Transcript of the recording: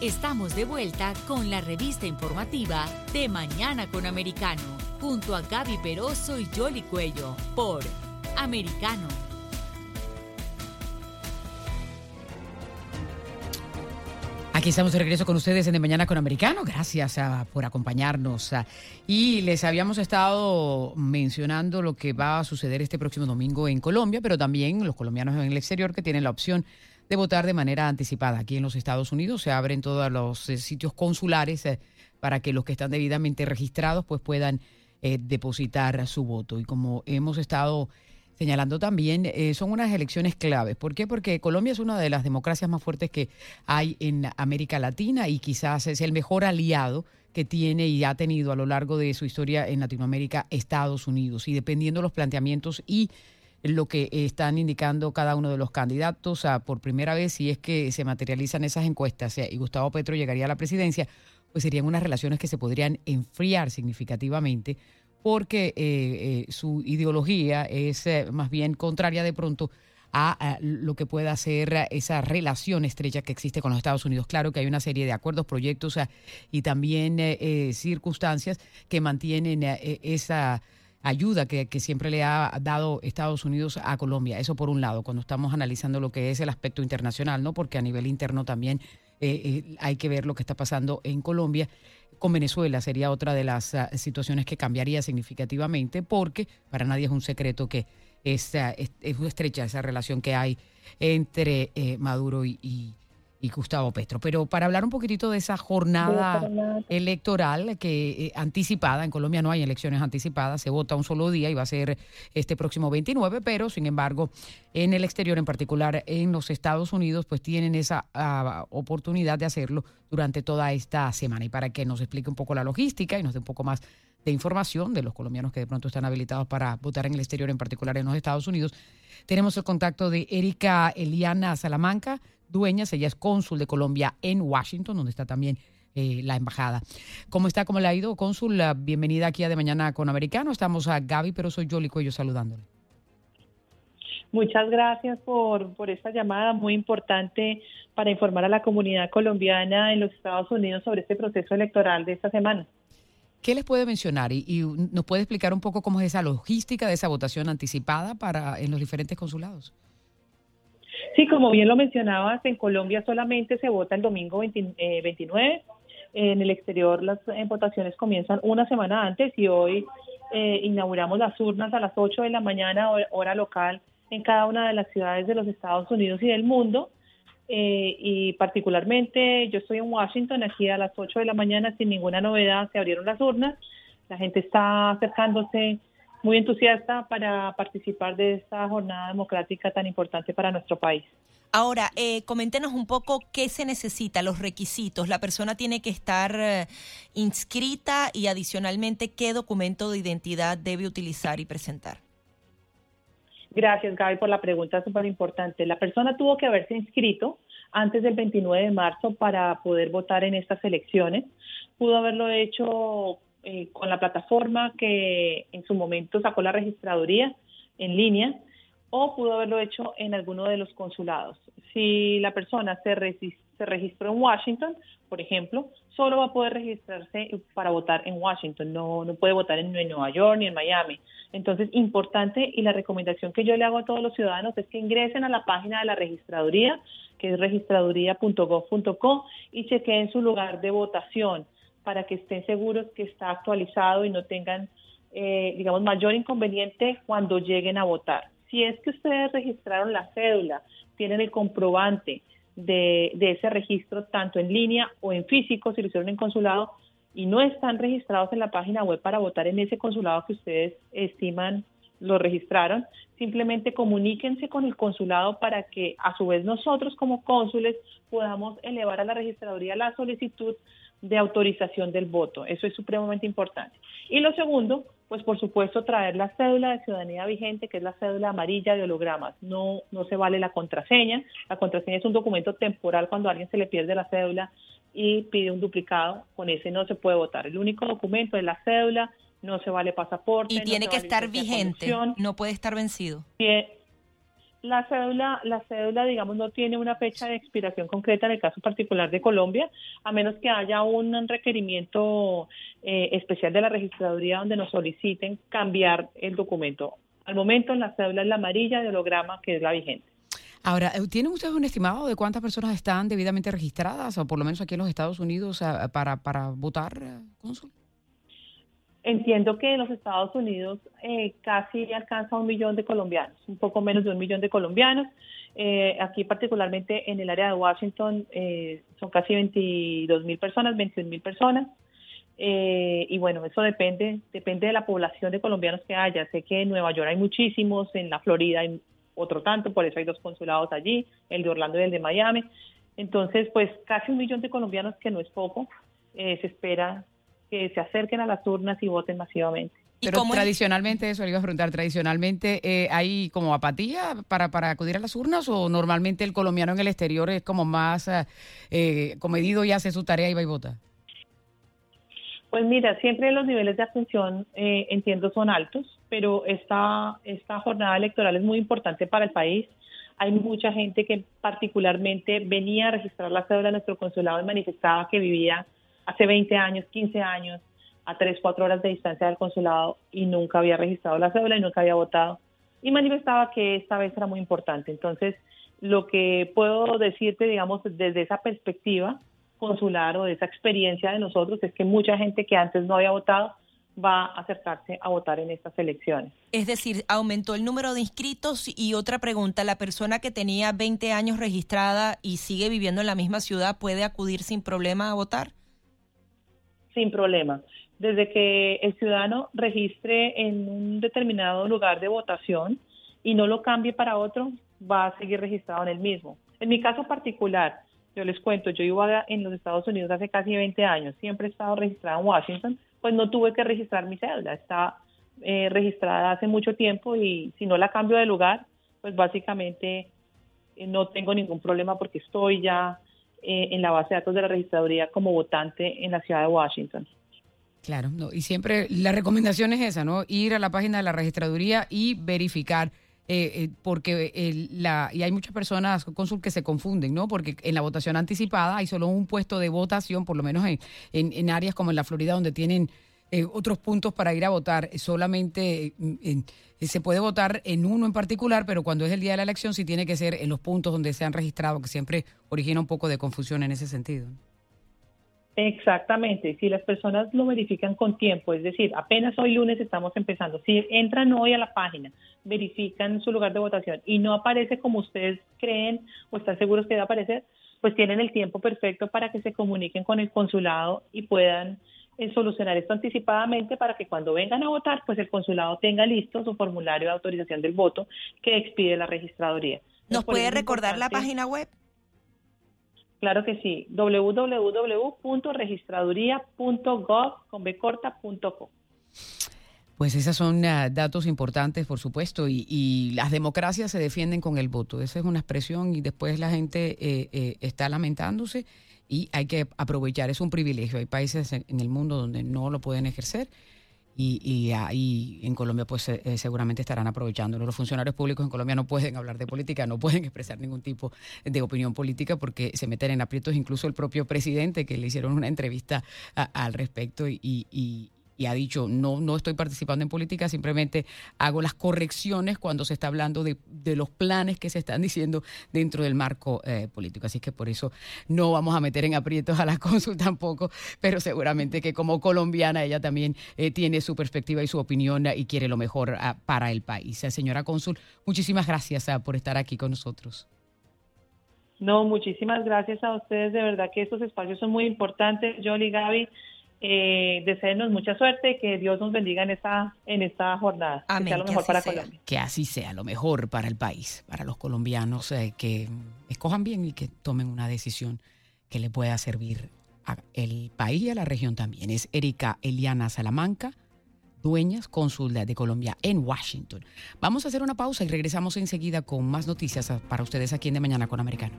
Estamos de vuelta con la revista informativa de Mañana con Americano, junto a Gaby Peroso y Jolly Cuello, por Americano. Aquí estamos de regreso con ustedes en Mañana con Americano. Gracias ah, por acompañarnos. Ah. y les habíamos estado mencionando lo que va a suceder este próximo domingo en Colombia, pero también los colombianos en el exterior que tienen la opción de votar de manera anticipada. Aquí en los Estados Unidos se abren todos los eh, sitios consulares eh, para que los que están debidamente registrados pues puedan eh, depositar su voto. Y como hemos estado señalando también, son unas elecciones claves. ¿Por qué? Porque Colombia es una de las democracias más fuertes que hay en América Latina y quizás es el mejor aliado que tiene y ha tenido a lo largo de su historia en Latinoamérica Estados Unidos. Y dependiendo de los planteamientos y lo que están indicando cada uno de los candidatos, a, por primera vez, si es que se materializan esas encuestas y Gustavo Petro llegaría a la presidencia, pues serían unas relaciones que se podrían enfriar significativamente porque eh, eh, su ideología es eh, más bien contraria de pronto a, lo que pueda ser esa relación estrecha que existe con los Estados Unidos. Claro que hay una serie de acuerdos, proyectos y también circunstancias que mantienen esa ayuda que, siempre le ha dado Estados Unidos a Colombia. Eso por un lado, cuando estamos analizando lo que es el aspecto internacional, ¿no? Porque a nivel interno también hay que ver lo que está pasando en Colombia con Venezuela sería otra de las ah, situaciones que cambiaría significativamente porque para nadie es un secreto que es, ah, es, estrecha esa relación que hay entre eh, Maduro y y Gustavo Petro. Pero para hablar un poquitito de esa jornada electoral que eh, anticipada, en Colombia no hay elecciones anticipadas, se vota un solo día y va a ser este próximo 29, pero sin embargo en el exterior, en particular en los Estados Unidos, pues tienen esa ah, oportunidad de hacerlo durante toda esta semana. Y para que nos explique un poco la logística y nos dé un poco más de información de los colombianos que de pronto están habilitados para votar en el exterior, en particular en los Estados Unidos, tenemos el contacto de Erika Eliana Salamanca Dueñas, ella es cónsul de Colombia en Washington, donde está también eh, la embajada. ¿Cómo está? ¿Cómo le ha ido, cónsul? Bienvenida aquí a De Mañana con Americano. Estamos a Gaby, pero soy Yoli Cuello saludándole. Muchas gracias por, por esta llamada muy importante para informar a la comunidad colombiana en los Estados Unidos sobre este proceso electoral de esta semana. ¿Qué les puede mencionar y, y, nos puede explicar un poco cómo es esa logística de esa votación anticipada para en los diferentes consulados? Sí, como bien lo mencionabas, en Colombia solamente se vota el domingo 29. Eh, en el exterior las eh, votaciones comienzan una semana antes y hoy eh, inauguramos las urnas a las 8 de la mañana, hora local, en cada una de las ciudades de los Estados Unidos y del mundo. y particularmente yo estoy en Washington, aquí a las 8 de la mañana sin ninguna novedad se abrieron las urnas. La gente está acercándose muy entusiasta para participar de esta jornada democrática tan importante para nuestro país. Ahora, eh, coméntenos un poco qué se necesita, los requisitos. La persona tiene que estar eh, inscrita y adicionalmente qué documento de identidad debe utilizar y presentar. Gracias, Gaby, por la pregunta súper importante. La persona tuvo que haberse inscrito antes del 29 de marzo para poder votar en estas elecciones. Pudo haberlo hecho eh, con la plataforma que en su momento sacó la registraduría en línea o pudo haberlo hecho en alguno de los consulados. Si la persona se, se registró en Washington, por ejemplo, solo va a poder registrarse para votar en Washington, no, no puede votar en, Nueva York ni en Miami. Entonces, importante y la recomendación que yo le hago a todos los ciudadanos es que ingresen a la página de la registraduría, que es registraduría.gov.co, y chequeen su lugar de votación para que estén seguros que está actualizado y no tengan, eh, digamos, mayor inconveniente cuando lleguen a votar. Si es que ustedes registraron la cédula, tienen el comprobante de, de ese registro tanto en línea o en físico, si lo hicieron en consulado, y no están registrados en la página web para votar en ese consulado que ustedes estiman lo registraron, simplemente comuníquense con el consulado para que a su vez nosotros como cónsules podamos elevar a la registraduría la solicitud de autorización del voto. Eso es supremamente importante. Y lo segundo, pues por supuesto traer la cédula de ciudadanía vigente, que es la cédula amarilla de hologramas. No, no se vale la contraseña. La contraseña es un documento temporal cuando a alguien se le pierde la cédula y pide un duplicado. Con ese no se puede votar. El único documento es la cédula, no se vale pasaporte. Y tiene que estar vigente, no puede estar vencido. La cédula, la cédula, digamos, no tiene una fecha de expiración concreta en el caso particular de Colombia, a menos que haya un requerimiento eh, especial de la registraduría donde nos soliciten cambiar el documento. Al momento, la cédula es la amarilla de holograma, que es la vigente. Ahora, eh, ¿tienen ustedes un estimado de cuántas personas están debidamente registradas, o por lo menos aquí en los Estados Unidos, para, para votar, eh, cónsul? Entiendo que en los Estados Unidos eh, casi alcanza un millón de colombianos, un poco menos de un millón de colombianos. Eh, aquí particularmente en el área de Washington eh, son casi 22 mil personas, 21 mil personas. y bueno, eso depende, depende de la población de colombianos que haya. Sé que en Nueva York hay muchísimos, en la Florida hay otro tanto, por eso hay dos consulados allí, el de Orlando y el de Miami. Entonces, pues casi un millón de colombianos, que no es poco, se espera que se acerquen a las urnas y voten masivamente. Pero tradicionalmente, eso le iba a preguntar, tradicionalmente eh, hay como apatía para, para acudir a las urnas o normalmente el colombiano en el exterior es como más eh, eh, comedido y hace su tarea y va y vota? Pues mira, siempre los niveles de abstención entiendo son altos, pero esta, esta jornada electoral es muy importante para el país. Hay mucha gente que particularmente venía a registrar la cédula de nuestro consulado y manifestaba que vivía hace 20 años, 15 años, a 3, 4 horas de distancia del consulado y nunca había registrado la cédula y nunca había votado. Y manifestaba que esta vez era muy importante. Entonces, lo que puedo decirte, digamos, desde esa perspectiva consular o de esa experiencia de nosotros es que mucha gente que antes no había votado va a acercarse a votar en estas elecciones. Es decir, aumentó el número de inscritos y otra pregunta, ¿la persona que tenía 20 años registrada y sigue viviendo en la misma ciudad puede acudir sin problema a votar? Sin problema. Desde que el ciudadano registre en un determinado lugar de votación y no lo cambie para otro, va a seguir registrado en el mismo. En mi caso particular, yo les cuento, yo iba en los Estados Unidos hace casi 20 años, siempre he estado registrado en Washington, pues no tuve que registrar mi cédula, está eh, registrada hace mucho tiempo y si no la cambio de lugar, pues básicamente eh, no tengo ningún problema porque estoy ya eh, en la base de datos de la registraduría como votante en la ciudad de Washington. Claro, y siempre la recomendación es esa, ¿no? Ir a la página de la registraduría y verificar. Eh, eh, porque la, y hay muchas personas, consul, que se confunden, ¿no? Porque en la votación anticipada hay solo un puesto de votación, por lo menos en, en áreas como en la Florida, donde tienen eh, otros puntos para ir a votar. Solamente eh, se puede votar en uno en particular, pero cuando es el día de la elección sí tiene que ser en los puntos donde se han registrado, que siempre origina un poco de confusión en ese sentido. Exactamente, si las personas lo verifican con tiempo, es decir, apenas hoy lunes estamos empezando, si entran hoy a la página, verifican su lugar de votación y no aparece como ustedes creen o están seguros que va a aparecer, pues tienen el tiempo perfecto para que se comuniquen con el consulado y puedan solucionar esto anticipadamente para que cuando vengan a votar, pues el consulado tenga listo su formulario de autorización del voto que expide la registraduría. ¿Nos puede recordar la página web? Claro que sí, www.registraduría.gov.com. Pues esos son ah, datos importantes, por supuesto, y, las democracias se defienden con el voto. Esa es una expresión y después la gente eh, eh, está lamentándose y hay que aprovechar, es un privilegio. Hay países en el mundo donde no lo pueden ejercer y, y ahí en Colombia pues eh, seguramente estarán aprovechando. Los funcionarios públicos en Colombia no pueden hablar de política, no pueden expresar ningún tipo de opinión política porque se meten en aprietos, incluso el propio presidente que le hicieron una entrevista al respecto y ha dicho, no, no estoy participando en política, simplemente hago las correcciones cuando se está hablando de, los planes que se están diciendo dentro del marco eh, político. Así que por eso no vamos a meter en aprietos a la cónsul tampoco, pero seguramente que como colombiana ella también eh, tiene su perspectiva y su opinión y quiere lo mejor ah, para el país. Señora cónsul, muchísimas gracias ah, por estar aquí con nosotros. No, muchísimas gracias a ustedes. De verdad que estos espacios son muy importantes. Yoli, Gaby, eh, deseenos mucha suerte, que Dios nos bendiga en esta, en esta jornada. que sea lo mejor para Colombia. Que así sea, lo mejor para el país, para los colombianos, eh, que escojan bien y que tomen una decisión que le pueda servir al país y a la región también. Es Erika Eliana Salamanca, dueñas cónsul de Colombia en Washington. Vamos a hacer una pausa y regresamos enseguida con más noticias para ustedes aquí en De Mañana con Americano.